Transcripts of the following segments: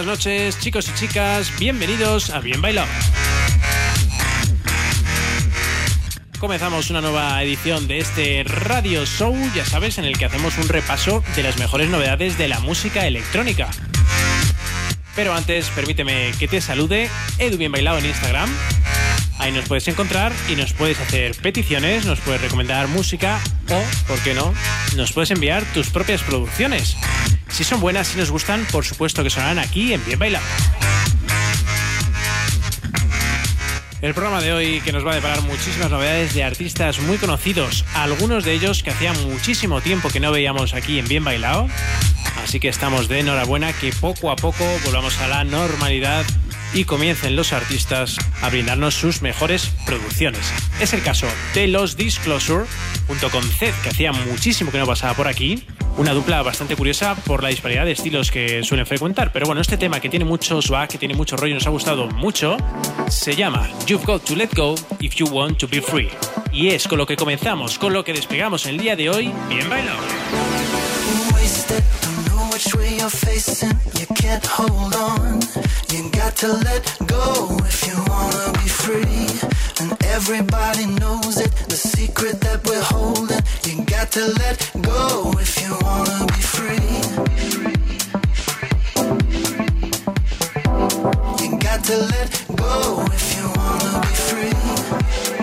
Buenas noches, chicos y chicas, bienvenidos a Bien Bailado. Comenzamos una nueva edición de este radio show, ya sabes, en el que hacemos un repaso de las mejores novedades de la música electrónica. Pero antes, permíteme que te salude, Edu Bien Bailado en Instagram. Ahí nos puedes encontrar y nos puedes hacer peticiones, nos puedes recomendar música o, ¿por qué no?, nos puedes enviar tus propias producciones. Si son buenas, si nos gustan, por supuesto que sonarán aquí en Bien Bailado. El programa de hoy que nos va a deparar muchísimas novedades de artistas muy conocidos, algunos de ellos que hacía muchísimo tiempo que no veíamos aquí en Bien Bailado. Así que estamos de enhorabuena que poco a poco volvamos a la normalidad y comiencen los artistas a brindarnos sus mejores producciones. Es el caso de los Disclosure, junto con Zed, que hacía muchísimo que no pasaba por aquí. Una dupla bastante curiosa por la disparidad de estilos que suelen frecuentar. Pero bueno, este tema que tiene mucho swag, que tiene mucho rollo, nos ha gustado mucho, se llama You've Got to Let Go If You Want to Be Free. Y es con lo que comenzamos, con lo que despegamos el día de hoy. Bien bailado. You're facing. You can't hold on. You got to let go if you wanna be free. And everybody knows it. The secret that we're holding. You got to let go if you wanna be free. You got to let go if you wanna be free.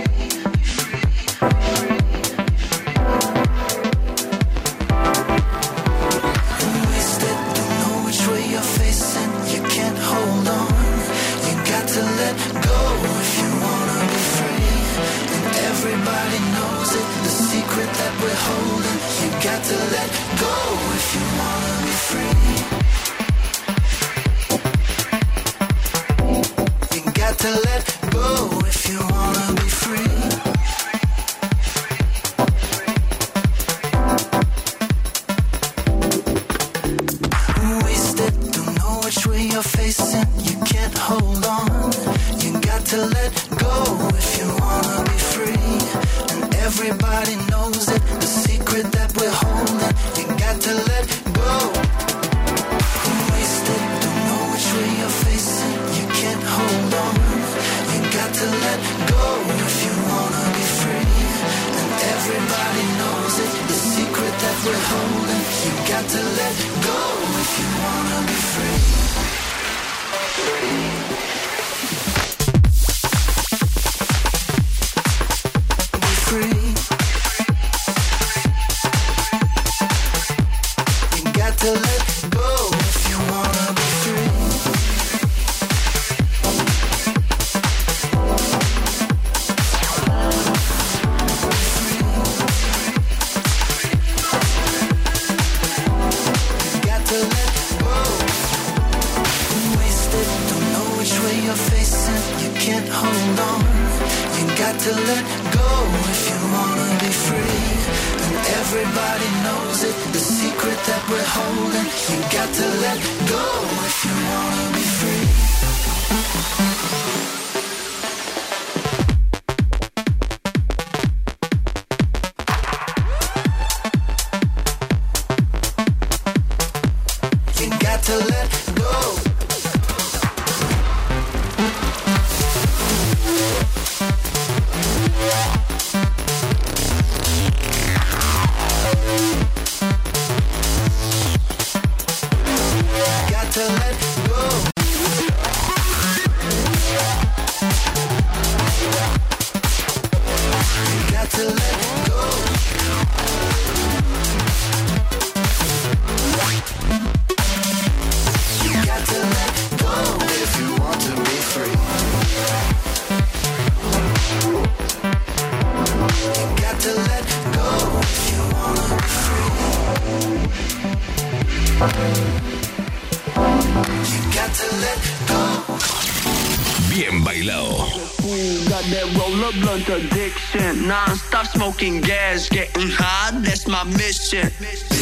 Addiction. Non-stop smoking gas, getting high, that's my mission. Mission.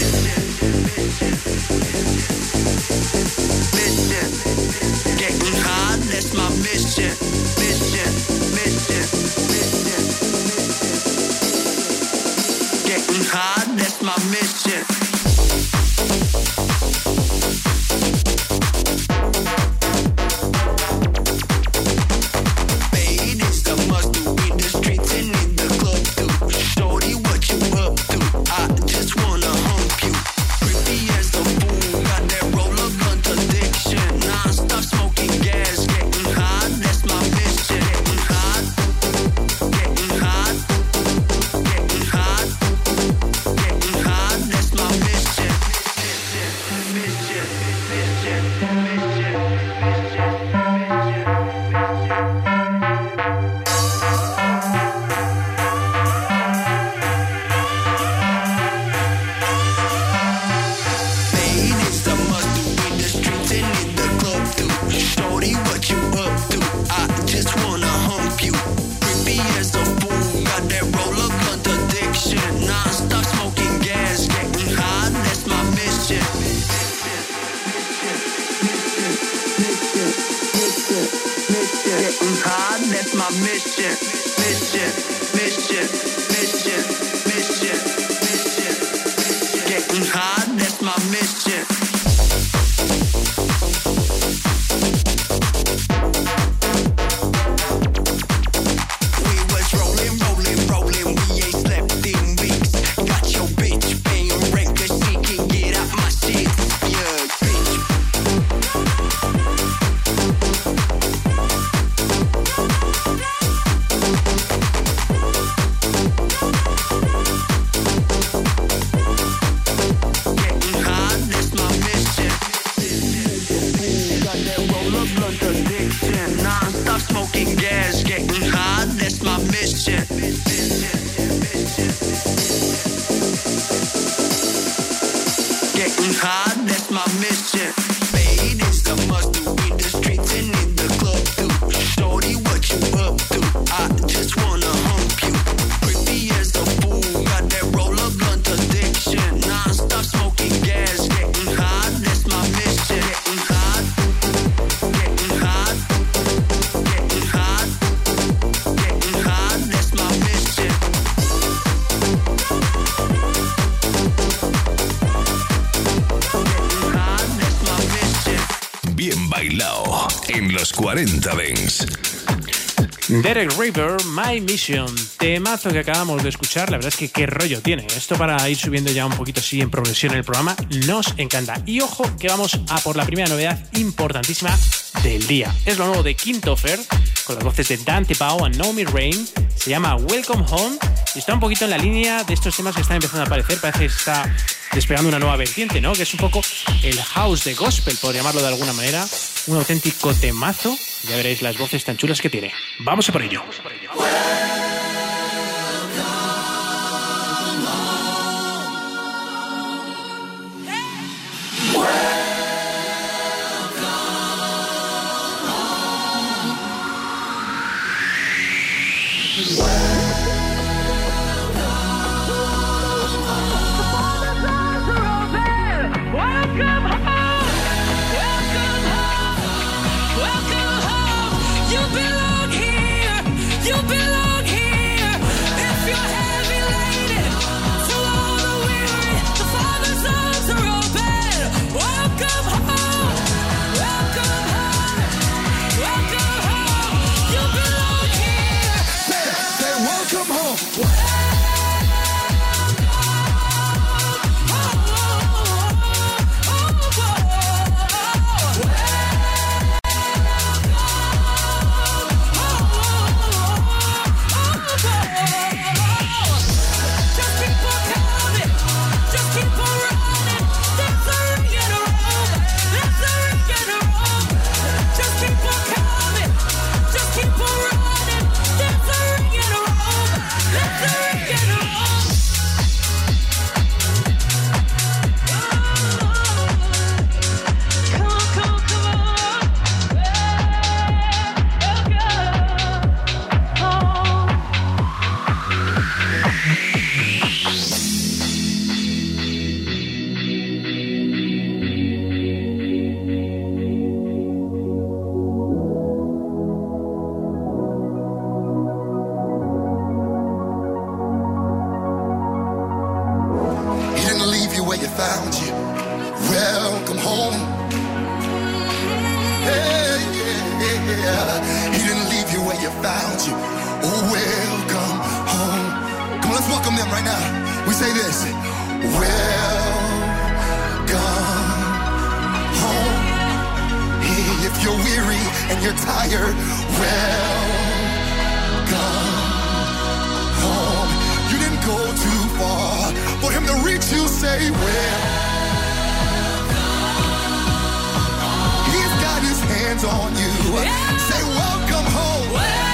Getting high, that's my mission. Mission, mission, mission. Getting high, that's my mission. Derek River, My Mission, temazo que acabamos de escuchar, la verdad es que qué rollo tiene. Esto para ir subiendo ya un poquito así en progresión el programa, nos encanta. Y ojo que vamos a por la primera novedad importantísima del día. Es lo nuevo de Kintofer, con las voces de Dante Pau y Naomi Rain. Se llama Welcome Home y está un poquito en la línea de estos temas que están empezando a aparecer. Parece que está despegando una nueva vertiente, ¿no? Que es un poco el house de gospel, por llamarlo de alguna manera. Un auténtico temazo. Ya veréis las voces tan chulas que tiene. Vamos a por ello. Los weary and you're tired, welcome home. You didn't go too far for him to reach you. Say welcome. He's got his hands on you. Yeah. Say welcome home. Well.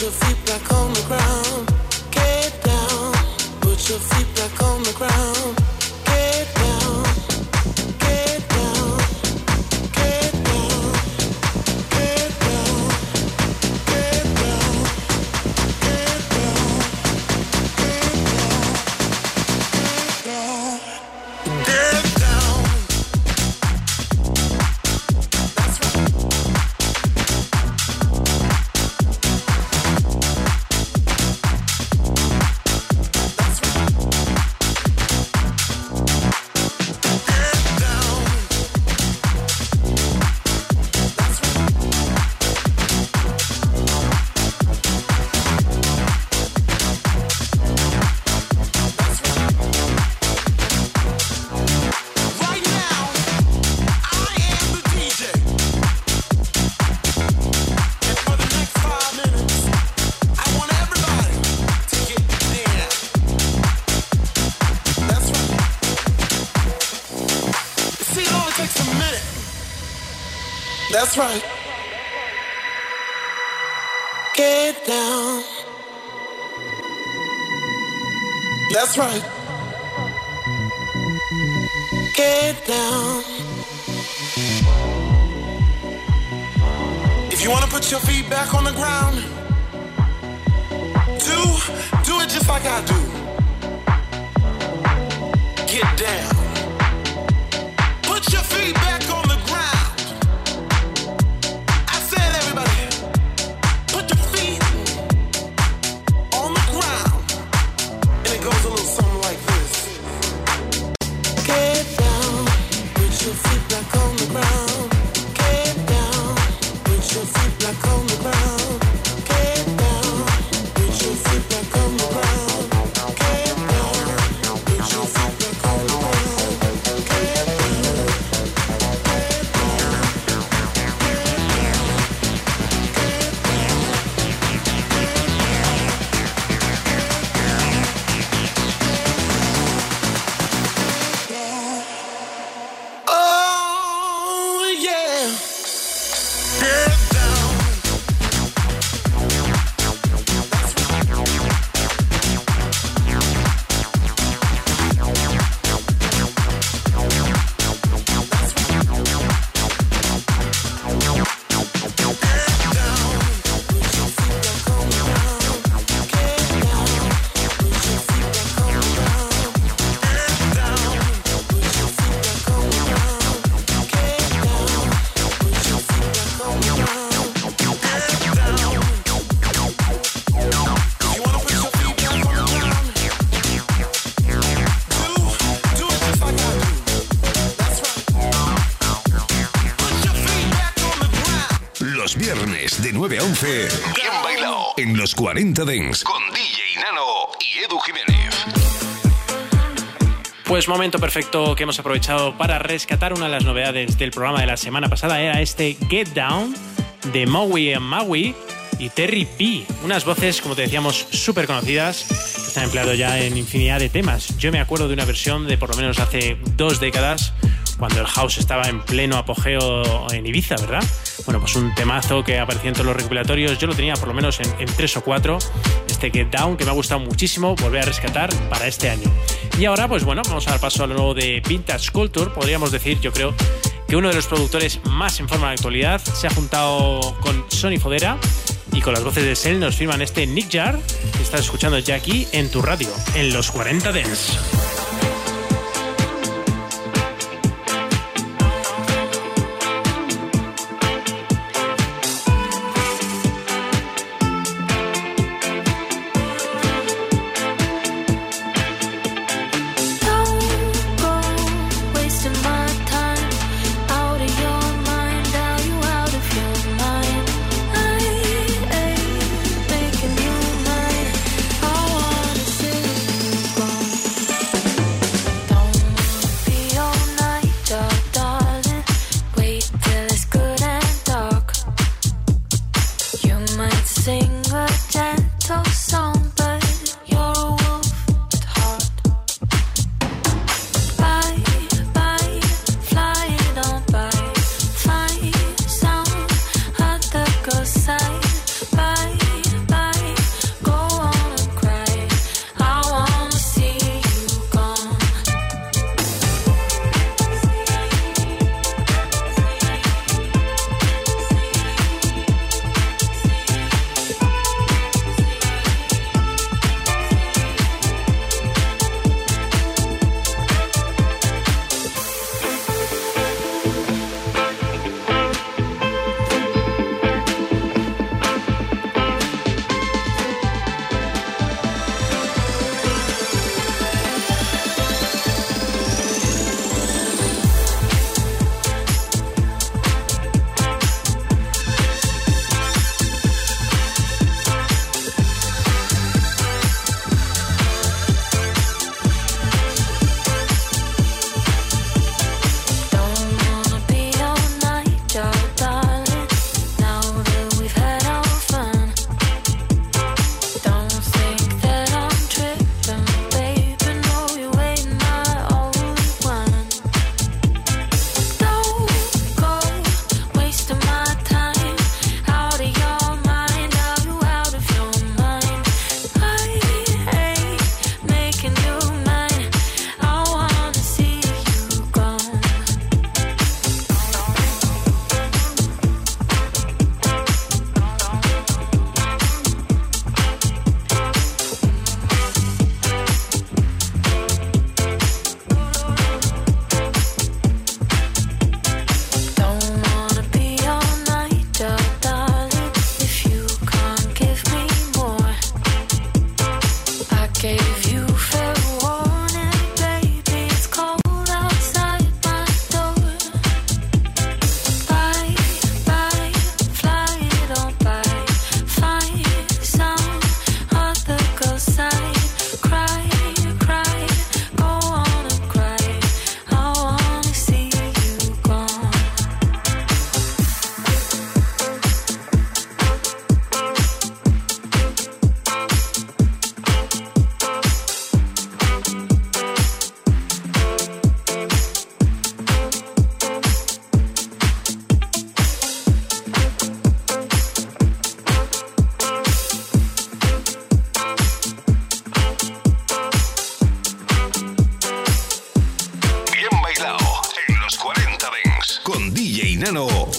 to sleep 9 a 11. Bien bailado. En los 40 Dents. Con DJ Nano y Edu Jiménez. Pues momento perfecto que hemos aprovechado para rescatar una de las novedades del programa de la semana pasada. Era este Get Down de Maui and Maui y Terry P. Unas voces, como te decíamos, súper conocidas que se han empleado ya en infinidad de temas. Yo me acuerdo de una versión de por lo menos hace dos décadas cuando el house estaba en pleno apogeo en Ibiza, ¿verdad? Bueno, pues un temazo que aparecía en todos los recopilatorios. Yo lo tenía por lo menos en, en tres o cuatro. Este Get Down, que me ha gustado muchísimo, volver a rescatar para este año. Y ahora, pues bueno, vamos a dar paso a lo nuevo de Vintage Culture. Podríamos decir, yo creo, que uno de los productores más en forma de actualidad se ha juntado con Sony Fodera y con las voces de Sel nos firman este Nick Jar que estás escuchando ya aquí en tu radio, en los 40 Dents.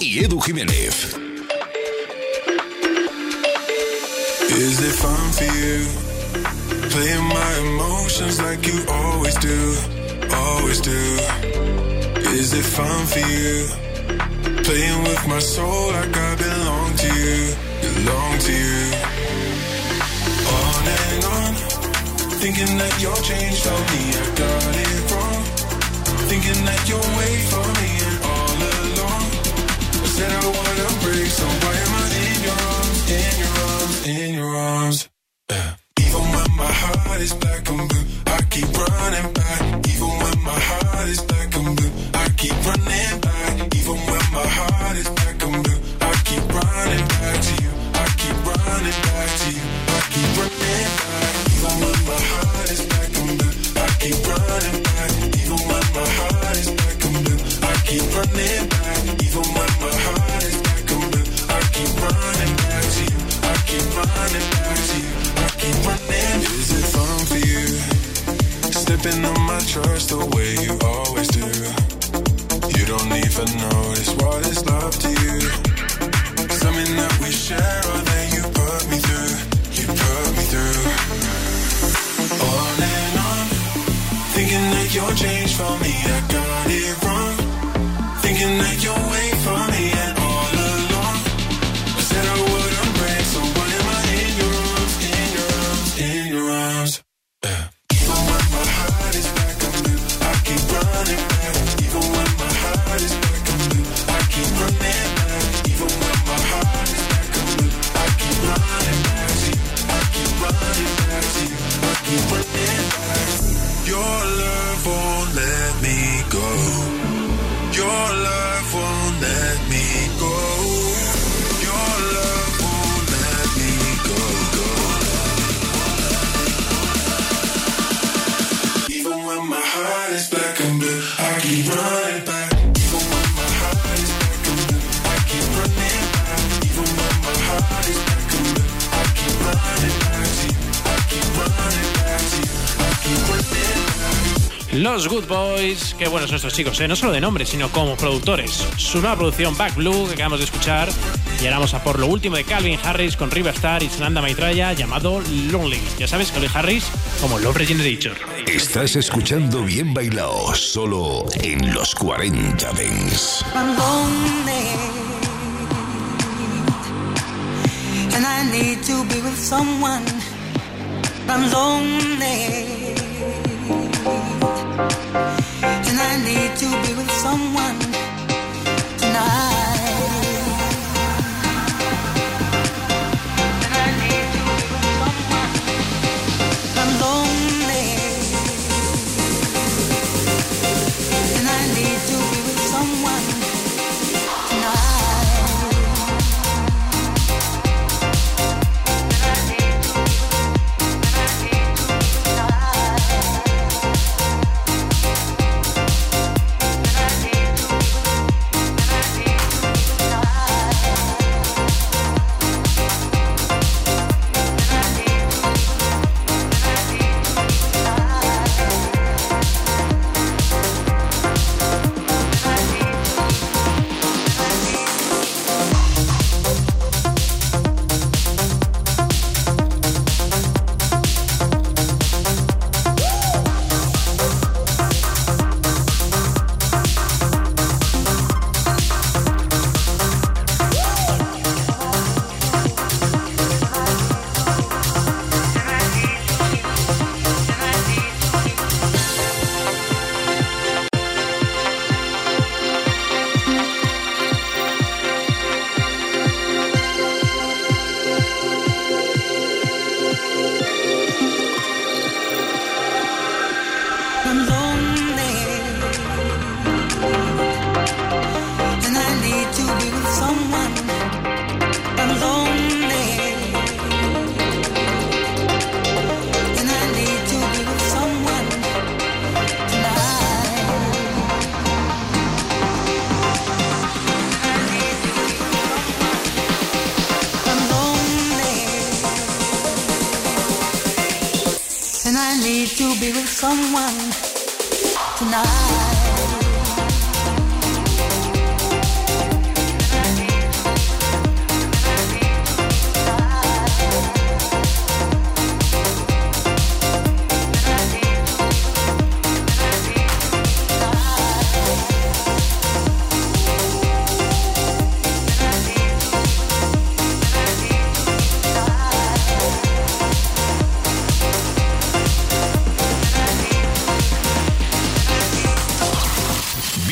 Y Edu Jiménez. Is it fun for you? Playing my emotions like you always do, always do. Is it fun for you? Playing with my soul like I belong to you, belong to you. On and on, thinking that you're changed on me, I got it wrong. Thinking that you're wait for me that I wanna break. So why am I in your arms, in your arms, in your arms? Even when my heart is black. Los Good Boys, que buenos son estos chicos, ¿eh? no solo de nombre, sino como productores. Su nueva producción Back Blue, que acabamos de escuchar, y ahora vamos a por lo último de Calvin Harris con Riverstar y Sananda Maitraya, llamado Lonely. Ya sabes, Calvin Harris como Love Regenerator. Estás escuchando Bien Bailao, solo en los 40 Dents. And I need to be with someone. I'm lonely. And I need to be with someone tonight.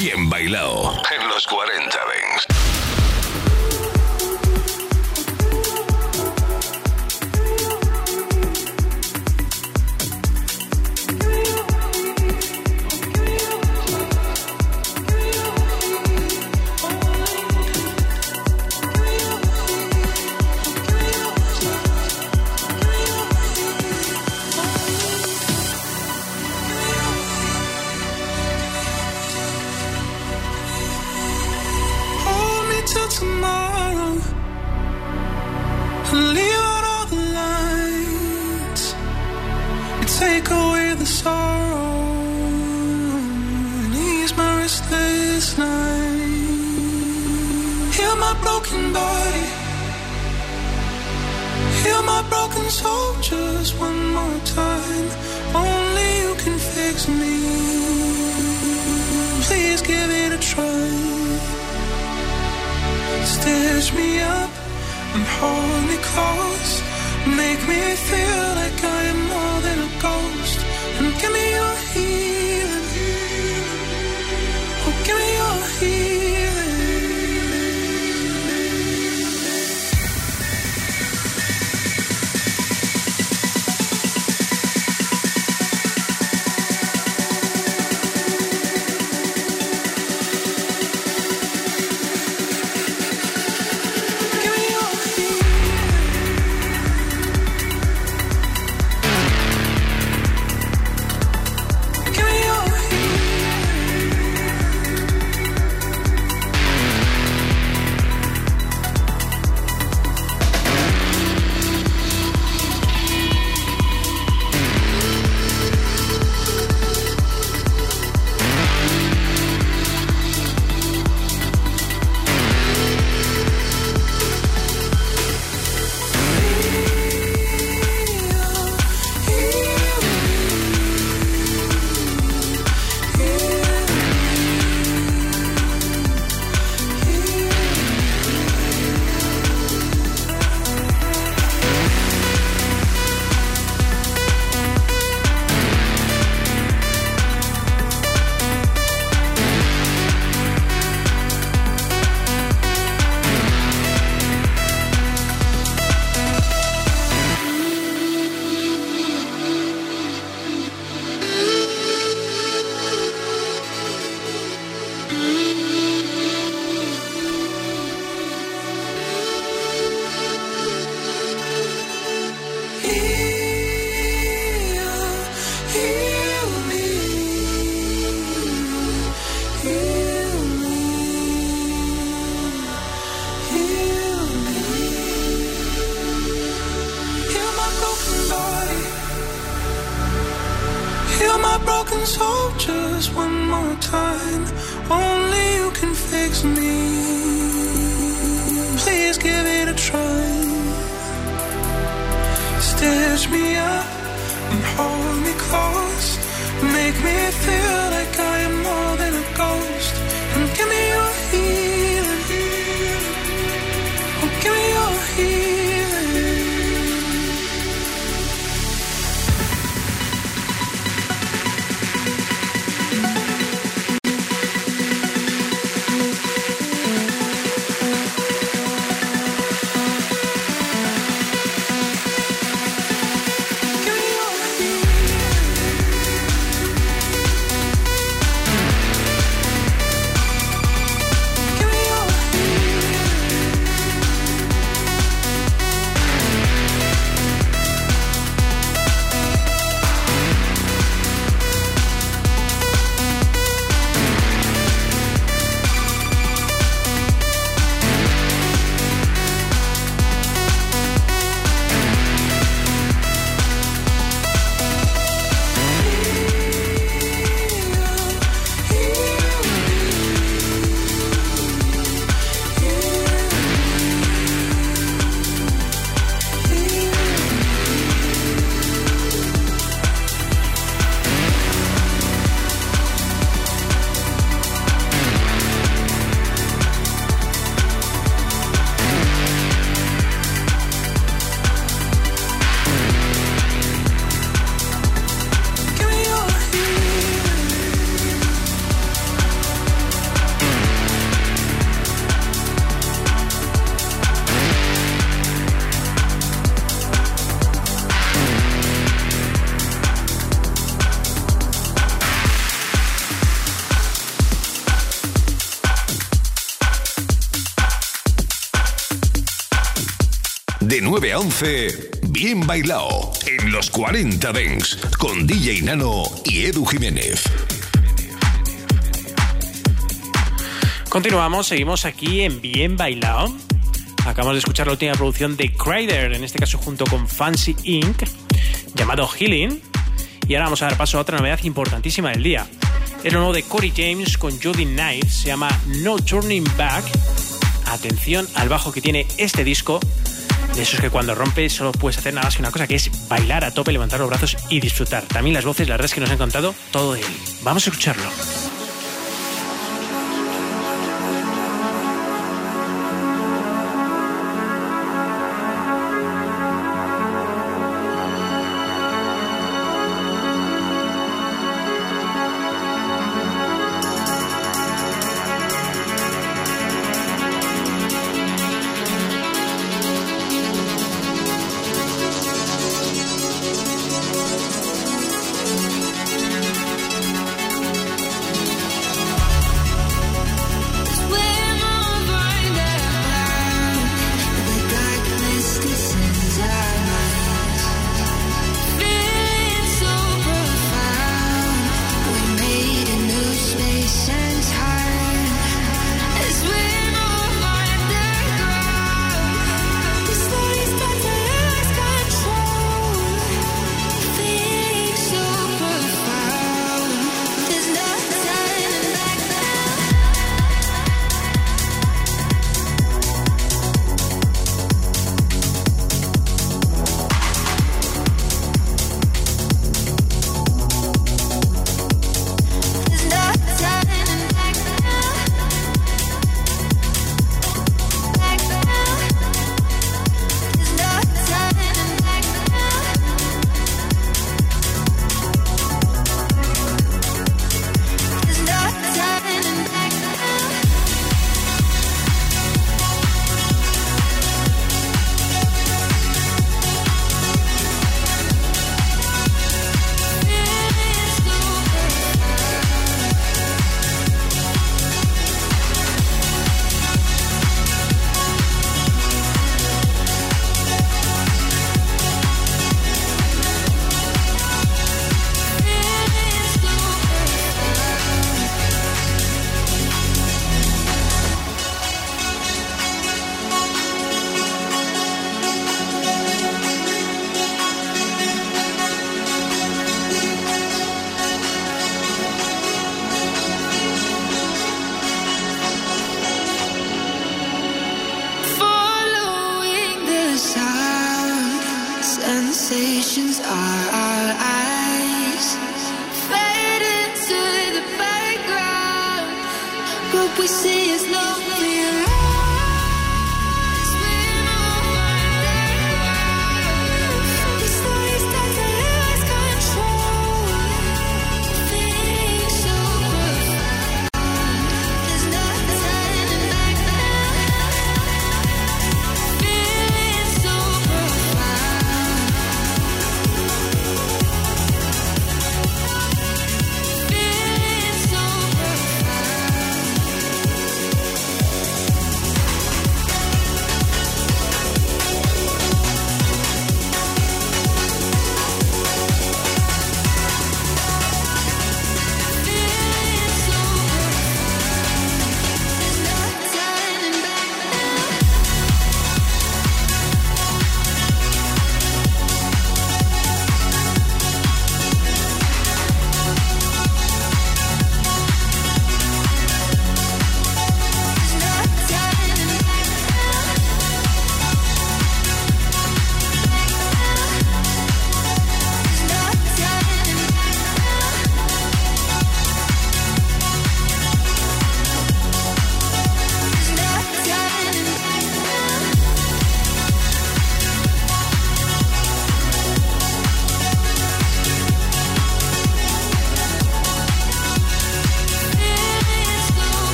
bien bailado en los 40 Dents. 9 a 11, bien bailao en los 40 Dents con DJ Nano y Edu Jiménez. Continuamos, seguimos aquí en Bien Bailao. Acabamos de escuchar la última producción de Crider, en este caso junto con Fancy Inc., llamado Healing. Y ahora vamos a dar paso a otra novedad importantísima del día. Es lo nuevo de Corey James con Jody Knight. Se llama No Turning Back. Atención al bajo que tiene este disco. De esos que cuando rompes solo puedes hacer nada más que una cosa, que es bailar a tope, levantar los brazos y disfrutar. También las voces, la verdad es que nos han contado todo de él. Vamos a escucharlo.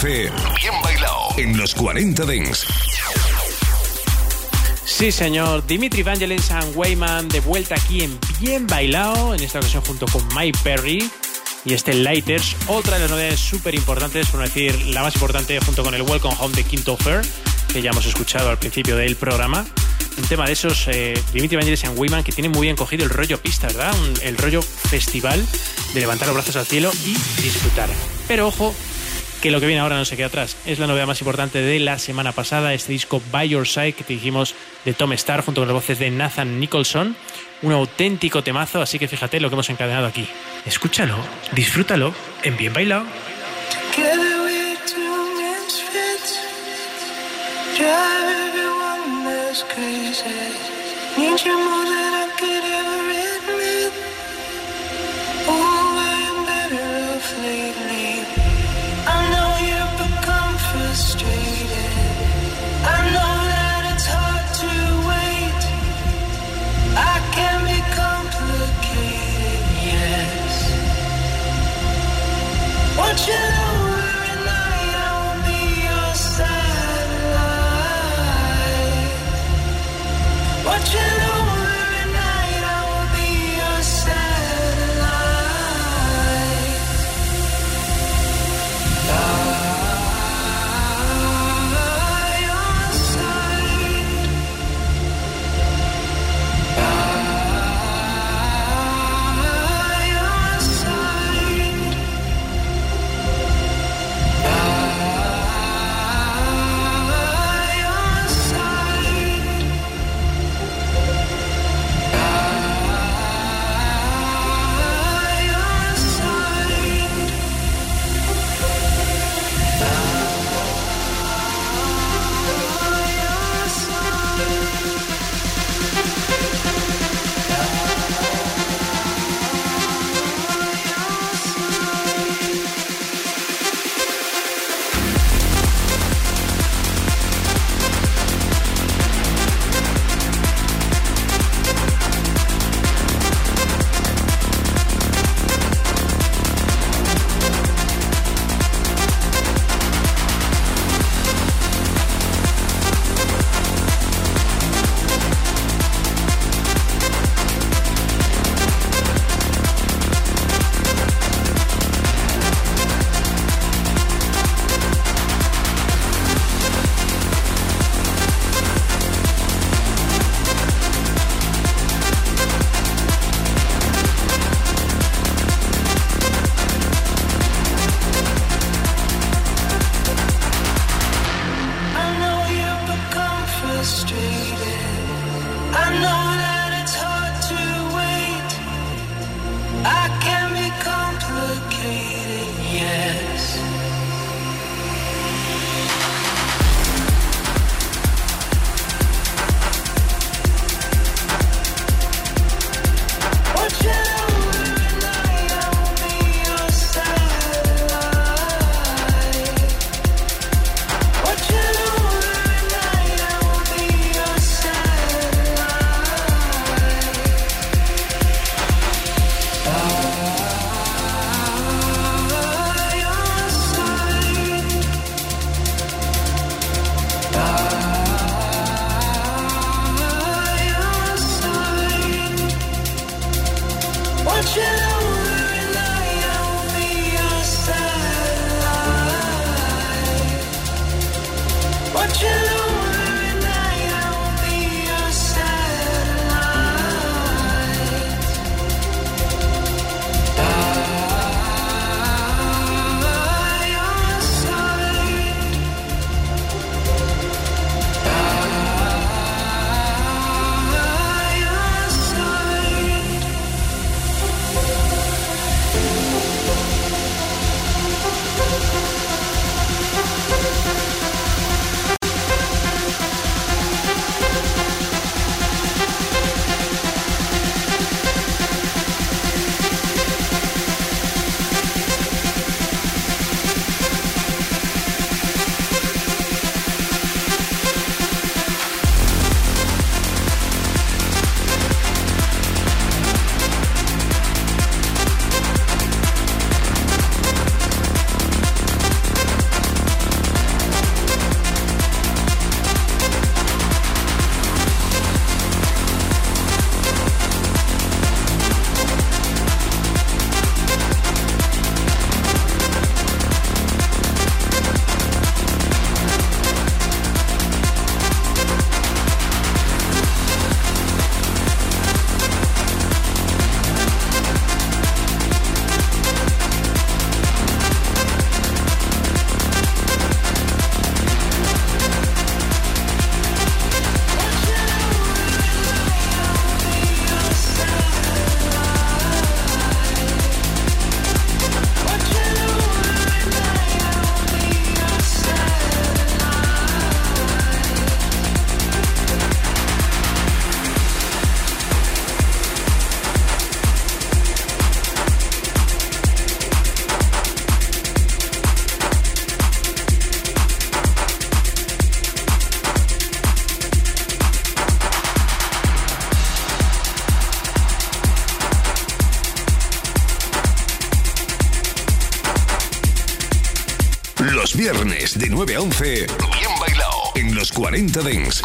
15. Bien bailado en los 40 Dents. Sí, señor. Dimitri Vangelis and Wayman de vuelta aquí en Bien Bailado, en esta ocasión junto con Mike Perry y este Lighters, otra de las novedades súper importantes, por no decir la más importante, junto con el Welcome Home de Quinto Fair, que ya hemos escuchado al principio del programa. Un tema de esos, eh, Dimitri Vangelis and Wayman, que tienen muy bien cogido el rollo pista, ¿verdad? Un, el rollo festival de levantar los brazos al cielo y disfrutar. Pero ojo, que lo que viene ahora no se queda atrás. Es la novedad más importante de la semana pasada, este disco By Your Side que te dijimos de Tom Starr junto con las voces de Nathan Nicholson. Un auténtico temazo, así que fíjate lo que hemos encadenado aquí. Escúchalo, disfrútalo en Bien Bailado. Want de 9 a 11, bien bailado en los 40 Dents.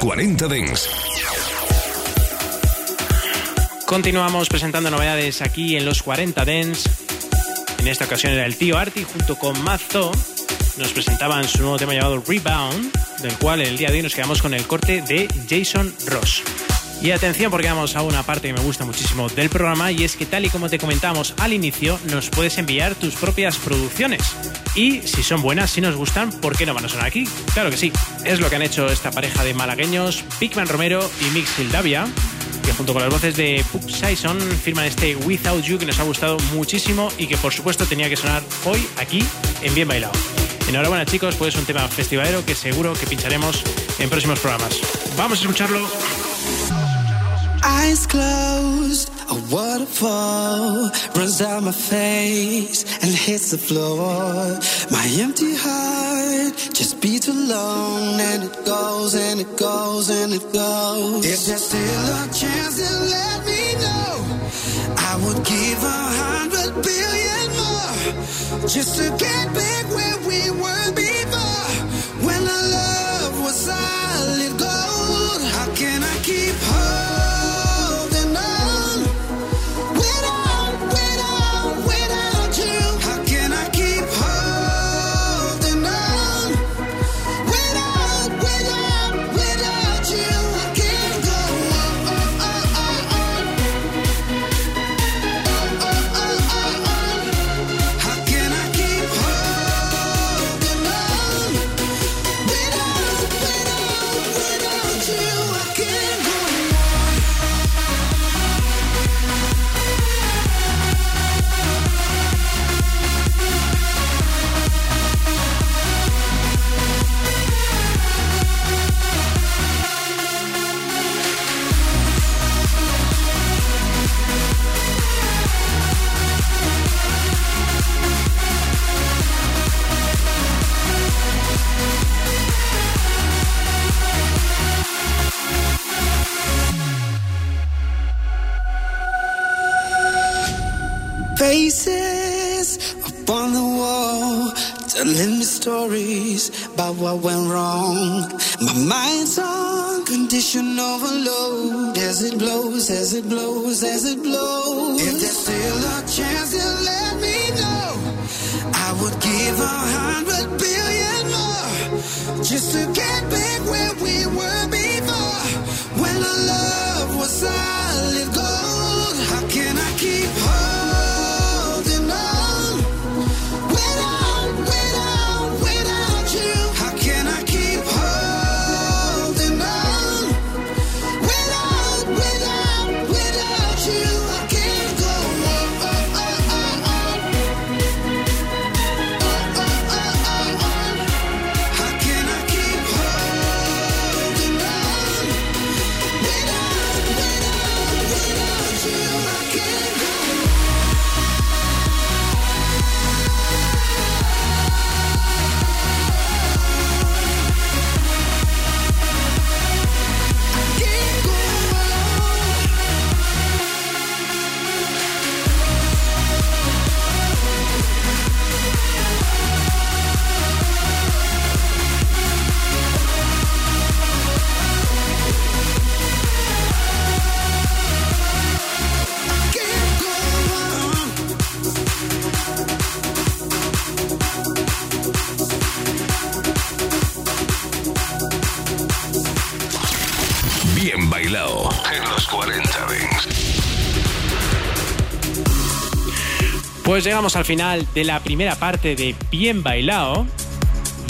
40 Dents. Continuamos presentando novedades aquí en los 40 Dents. En esta ocasión era el tío Arti junto con Mazo. Nos presentaban su nuevo tema llamado Rebound, del cual el día de hoy nos quedamos con el corte de Jason Ross. Y atención porque vamos a una parte que me gusta muchísimo del programa y es que tal y como te comentamos al inicio, nos puedes enviar tus propias producciones. Y si son buenas, si nos gustan, ¿por qué no van a sonar aquí? Claro que sí. Es lo que han hecho esta pareja de malagueños, Pigman Romero y Mix Hildavia, que junto con las voces de Puck Sison firman este Without You que nos ha gustado muchísimo y que por supuesto tenía que sonar hoy aquí en Bien Bailado. Enhorabuena chicos, pues es un tema festivalero que seguro que pincharemos en próximos programas. Vamos a escucharlo. Eyes closed, a waterfall runs down my face and hits the floor. My empty heart just beats alone, and it goes and it goes and it goes. If there's still a chance, then let me know. I would give a hundred billion more just to get back where we were before. When our love was solid Faces upon the wall, telling me stories about what went wrong. My mind's on condition overload as it blows, as it blows, as it blows. If there's still a chance, then let me know. I would give a hundred billion more just to get back where we were before. When our love was solid gold, how can I keep holding Pues llegamos al final de la primera parte de Bien Bailao.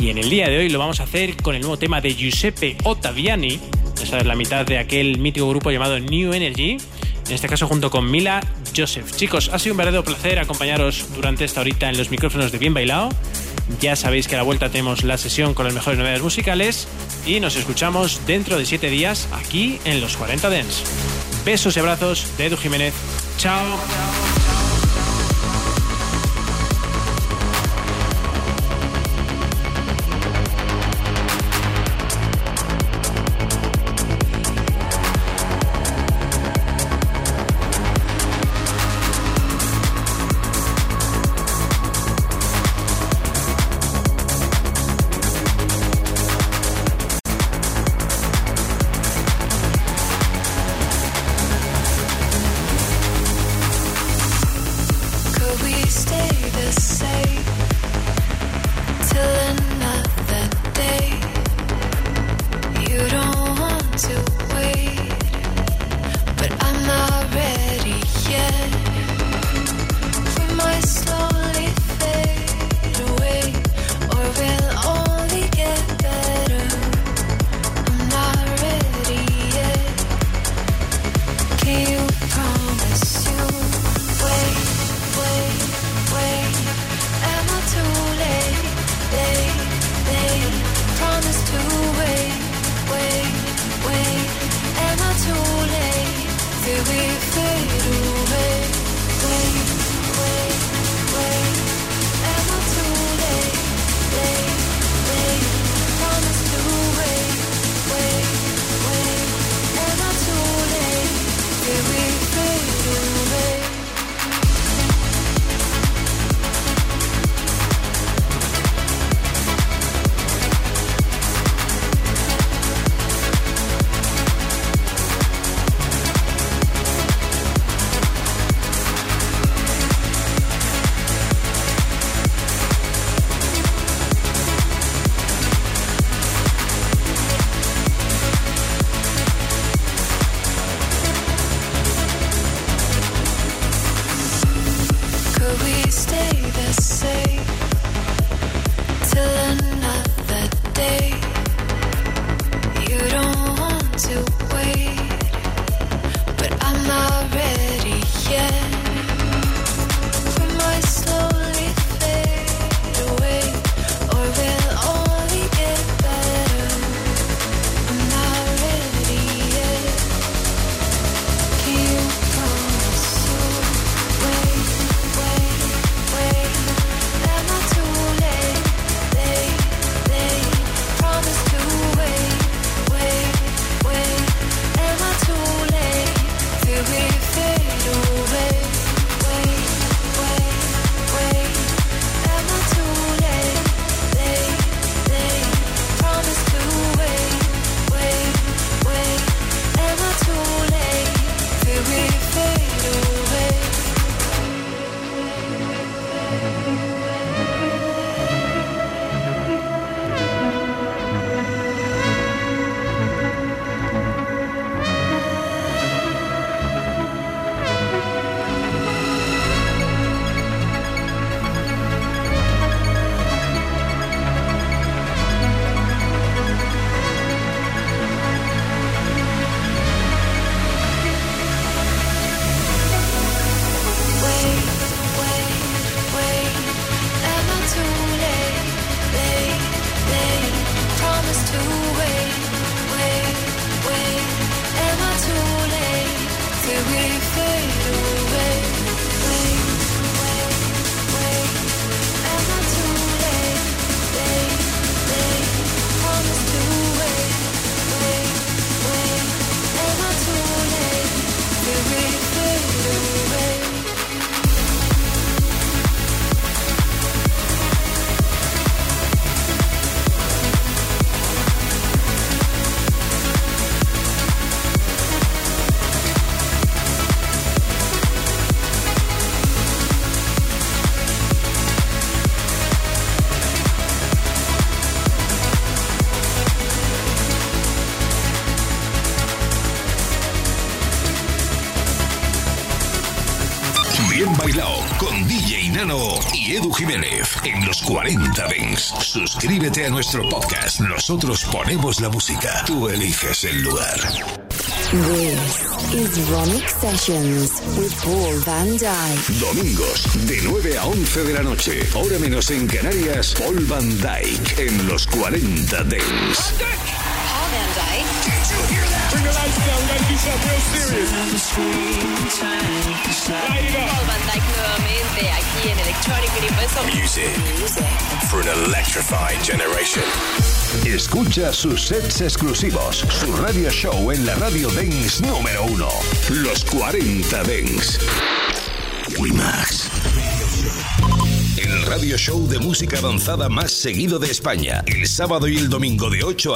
Y en el día de hoy lo vamos a hacer con el nuevo tema de Giuseppe Ottaviani. Esa es la mitad de aquel mítico grupo llamado New Energy. En este caso junto con Mila Joseph. Chicos, ha sido un verdadero placer acompañaros durante esta horita en los micrófonos de Bien Bailao. Ya sabéis que a la vuelta tenemos la sesión con las mejores novedades musicales. Y nos escuchamos dentro de siete días aquí en los 40 Dents. Besos y abrazos de Edu Jiménez. Chao. 40 Dents. Suscríbete a nuestro podcast. Nosotros ponemos la música. Tú eliges el lugar. This is Ronic Sessions with Paul Van Dyke. Domingos de 9 a 11 de la noche. Hora menos en Canarias. Paul Van Dyke en los 40 Dents. Bring the lights down, we gotta do something real serious. Music. For an electrified generation. Escucha sus sets exclusivos, su radio show en la radio Dance número uno. Los 40 Dance. Wimax. El radio show de música avanzada más seguido de España. El sábado y el domingo de 8 a